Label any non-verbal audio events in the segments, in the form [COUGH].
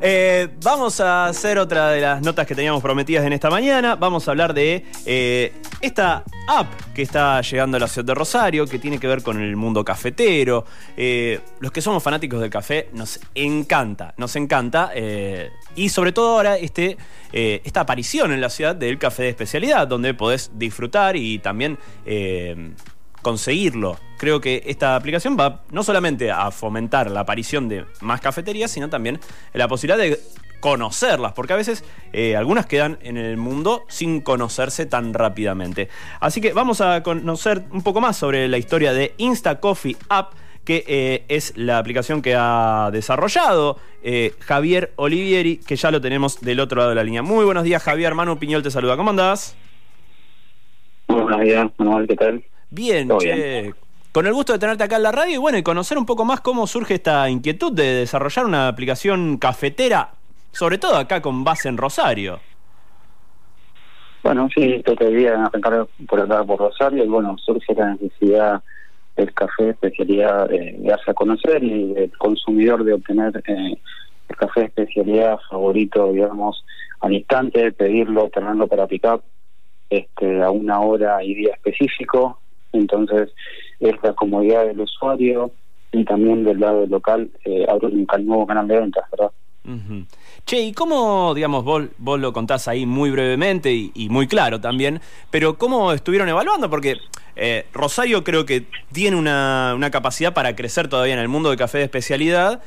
eh, vamos a hacer otra de las notas que teníamos prometidas en esta mañana. Vamos a hablar de eh, esta app que está llegando a la ciudad de Rosario, que tiene que ver con el mundo cafetero. Eh, los que somos fanáticos del café nos encanta, nos encanta. y sobre todo ahora este, esta aparición en la ciudad del café de especialidad, donde podés disfrutar y también conseguirlo. Creo que esta aplicación va no solamente a fomentar la aparición de más cafeterías, sino también la posibilidad de conocerlas, porque a veces eh, algunas quedan en el mundo sin conocerse tan rápidamente. Así que vamos a conocer un poco más sobre la historia de Insta Coffee App que eh, es la aplicación que ha desarrollado eh, Javier Olivieri, que ya lo tenemos del otro lado de la línea. Muy buenos días, Javier. Manu Piñol te saluda. ¿Cómo andás? buenos días, Manuel, ¿qué tal? Bien, che, con el gusto de tenerte acá en la radio y bueno, y conocer un poco más cómo surge esta inquietud de desarrollar una aplicación cafetera, sobre todo acá con base en Rosario. Bueno, sí, te día arrancar por acá por Rosario y bueno, surge la necesidad del café especialidad de darse a conocer y del consumidor de obtener eh, el café especialidad favorito, digamos, al instante, pedirlo, tenerlo para picar este, a una hora y día específico, entonces, es la comodidad del usuario y también del lado local eh, abre un nuevo canal de ventas, ¿verdad? Che, ¿y cómo, digamos, vos, vos lo contás ahí muy brevemente y, muy claro también, pero cómo estuvieron evaluando? Porque eh, Rosario creo que tiene una, una capacidad para crecer todavía en el mundo de café de especialidad,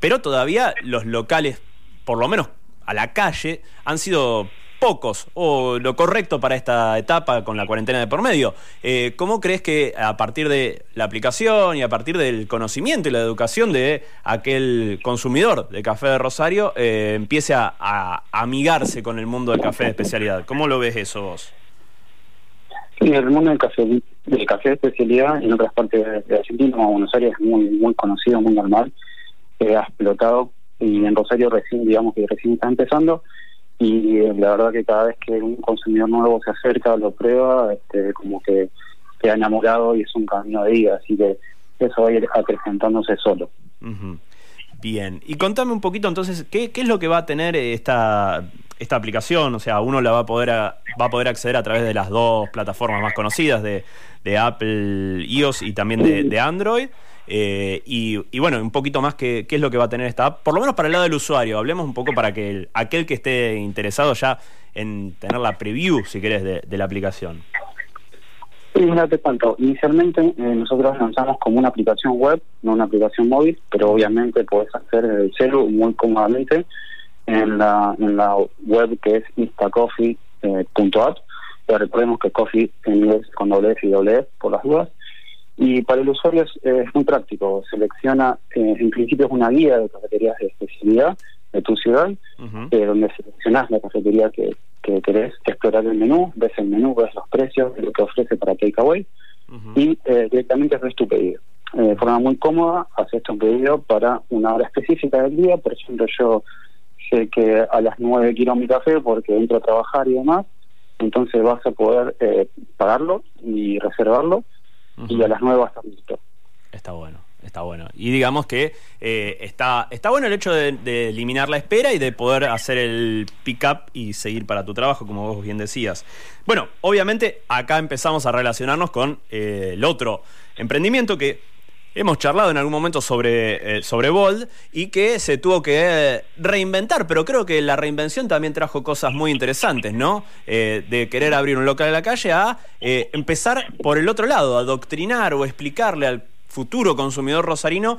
pero todavía los locales, por lo menos a la calle, han sido pocos o lo correcto para esta etapa con la cuarentena de por medio. Eh, ¿Cómo crees que a partir de la aplicación y a partir del conocimiento y la educación de aquel consumidor de café de Rosario eh, empiece a, amigarse con el mundo del café de especialidad? ¿Cómo lo ves eso vos? Sí, el mundo del café, del café de especialidad en otras partes de, Argentina, como Buenos Aires, es muy, muy conocido, muy normal, eh, ha explotado y en Rosario recién, digamos que recién está empezando y la verdad que cada vez que un consumidor nuevo se acerca, lo prueba, este, como que queda enamorado y es un camino de vida, así que eso va a ir acrecentándose solo. Bien, y contame un poquito entonces, ¿qué, ¿qué, es lo que va a tener esta, esta aplicación? O sea, uno la va a poder va a poder acceder a través de las dos plataformas más conocidas de, de Apple iOS y también de, de Android. Eh, y, bueno, un poquito más qué, qué es lo que va a tener esta app, por lo menos para el lado del usuario. Hablemos un poco para que aquel que esté interesado ya en tener la preview, si querés, de, la aplicación. Sí, mira, te cuento. Inicialmente eh, nosotros lanzamos como una aplicación web, no una aplicación móvil, pero obviamente puedes hacer el celu muy cómodamente en la, web que es instacoffee.app. Eh, recordemos que coffee en inglés con doble F y doble F por las dudas. Y para el usuario es, muy práctico. Selecciona, eh, en principio es una guía de cafeterías de especialidad de tu ciudad, eh, donde seleccionas la cafetería que, que querés explorar el menú, ves el menú, ves los precios, lo que ofrece para takeaway y eh, directamente haces tu pedido. de forma muy cómoda, haces tu pedido para una hora específica del día. Por ejemplo, yo sé que a las 9 quiero mi café porque entro a trabajar y demás. Entonces vas a poder pagarlo y reservarlo y a las nuevas listo. Está bueno. Está bueno. Y digamos que eh, está, está bueno el hecho de, eliminar la espera y de poder hacer el pick-up y seguir para tu trabajo, como vos bien decías. Bueno, obviamente acá empezamos a relacionarnos con eh, el otro emprendimiento que hemos charlado en algún momento sobre, eh, sobre Bold y que se tuvo que reinventar, pero creo que la reinvención también trajo cosas muy interesantes, ¿no? Eh, de querer abrir un local en la calle a eh, empezar por el otro lado, a doctrinar o explicarle al futuro consumidor rosarino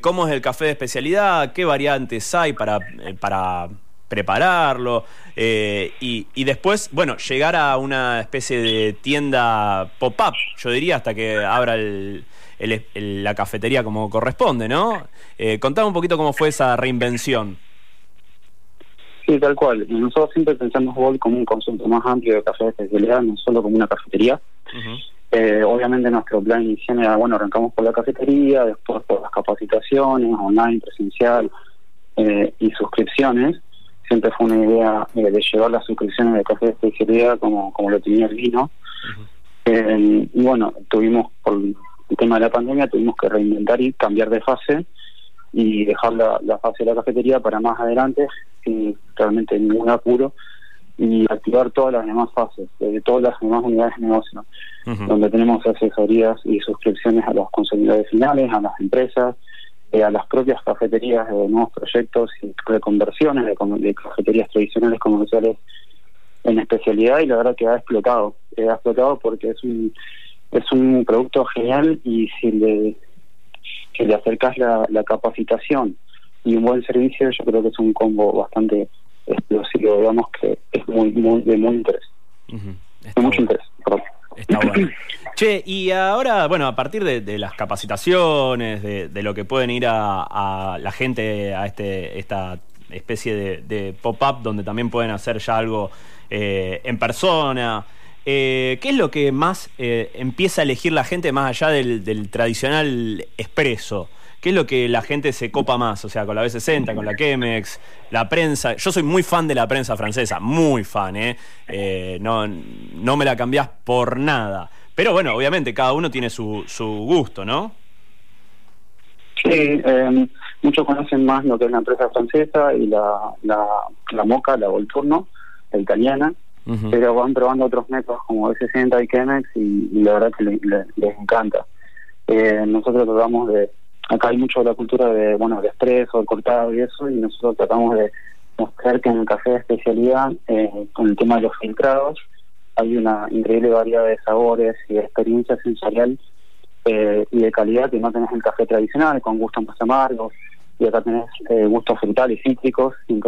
cómo es el café de especialidad, qué variantes hay para, para prepararlo y, y, después, bueno, llegar a una especie de tienda pop-up, yo diría, hasta que abra el, la cafetería como corresponde, ¿no? Eh, contame un poquito cómo fue esa reinvención. Sí, tal cual. Nosotros siempre pensamos Gold como un conjunto más amplio de café de especialidad, no solo como una cafetería. eh, obviamente nuestro plan inicial era, bueno, arrancamos por la cafetería, después por las capacitaciones, online, presencial eh, y suscripciones. Siempre fue una idea eh, de llevar las suscripciones de café de especialidad como, como lo tenía el vino. Eh, y bueno, tuvimos por el tema de la pandemia tuvimos que reinventar y cambiar de fase y dejar la, la fase de la cafetería para más adelante sin realmente ningún apuro y activar todas las demás fases, de todas las demás unidades de negocio, donde tenemos asesorías y suscripciones a los consumidores finales, a las empresas, eh, a las propias cafeterías de nuevos proyectos y reconversiones de, de cafeterías tradicionales comerciales en especialidad y la verdad que ha explotado, ha explotado porque es un es un producto genial y si le, si le acercas la, la capacitación y un buen servicio, yo creo que es un combo bastante explosivo, digamos que es muy, muy de muy interés. De mucho interés, Está bueno. [CLEARS THROAT] Che, y ahora, bueno, a partir de, las capacitaciones, de, lo que pueden ir a, la gente a este esta especie de, pop-up donde también pueden hacer ya algo eh, en persona, eh, ¿qué es lo que más eh, empieza a elegir la gente más allá del, tradicional expreso? ¿Qué es lo que la gente se copa más? O sea, con la B60, con la Chemex, la prensa. Yo soy muy fan de la prensa francesa, muy fan, ¿eh? eh no, no me la cambiás por nada. Pero bueno, obviamente cada uno tiene su, su gusto, ¿no? Sí, eh, muchos conocen más lo que es la empresa francesa y la, la, la Moca, la Volturno, la italiana, pero van probando otros métodos como B60 y Chemex y, la verdad que les encanta. Eh, nosotros tratamos de acá hay mucho de la cultura de, bueno, el expreso, el cortado y eso, y nosotros tratamos de mostrar que en el café de especialidad, eh, con el tema de los filtrados, hay una increíble variedad de sabores y de experiencia sensorial eh, y de calidad que no tenés en el café tradicional, con gustos más amargos, y acá tenés eh, gustos frutales y cítricos, y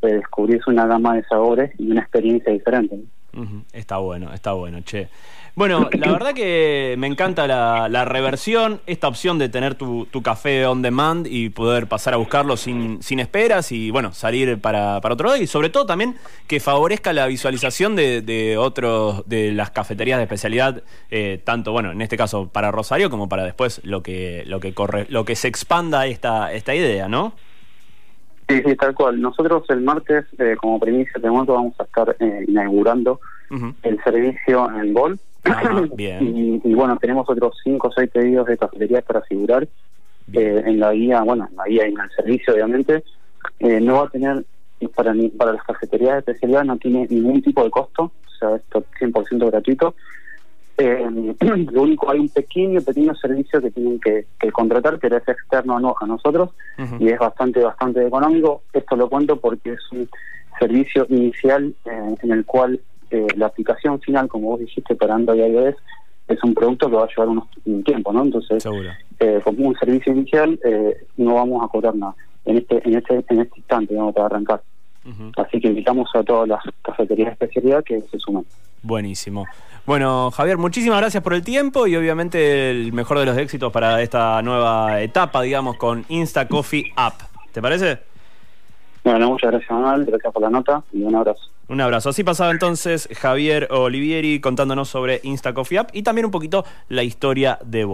entonces descubrís una gama de sabores y una experiencia diferente. Está bueno, está bueno, che. Bueno, la verdad que me encanta la, reversión, esta opción de tener tu, café on demand y poder pasar a buscarlo sin, sin esperas y bueno, salir para, para otro lado y sobre todo también que favorezca la visualización de, de otros, de las cafeterías de especialidad, eh, tanto bueno, en este caso para Rosario como para después lo que, lo que corre, lo que se expanda esta, esta idea, ¿no? Sí, sí, tal cual. Nosotros el martes, eh, como primicia de momento, vamos a estar eh, inaugurando el servicio en Bol [LAUGHS] y, bueno, tenemos otros cinco o seis pedidos de cafeterías para asegurar. Eh, en la guía, bueno, en la guía y en el servicio, obviamente, eh, no va a tener, para, para las cafeterías de especialidad, no tiene ningún tipo de costo, o sea, esto es 100% gratuito. Eh, [CLEARS THROAT] lo único, hay un pequeño, pequeño servicio que tienen que, contratar, que es externo a, a nosotros, y es bastante, bastante económico. Esto lo cuento porque es un servicio inicial en el cual eh, la aplicación final, como vos dijiste, para Android y iOS, es un producto que va a llevar unos, un tiempo, ¿no? Entonces, eh, como un servicio inicial, eh, no vamos a cobrar nada en este, en este, en este instante, vamos a arrancar. Así que invitamos a todas las cafeterías de especialidad que se sumen. Buenísimo. Bueno, Javier, muchísimas gracias por el tiempo y obviamente el mejor de los éxitos para esta nueva etapa, digamos, con Insta Coffee App. ¿Te parece? Bueno, muchas gracias, Manuel. Gracias por la nota y un abrazo. Un abrazo. Así pasaba entonces Javier Olivieri contándonos sobre Insta Coffee App y también un poquito la historia de vos.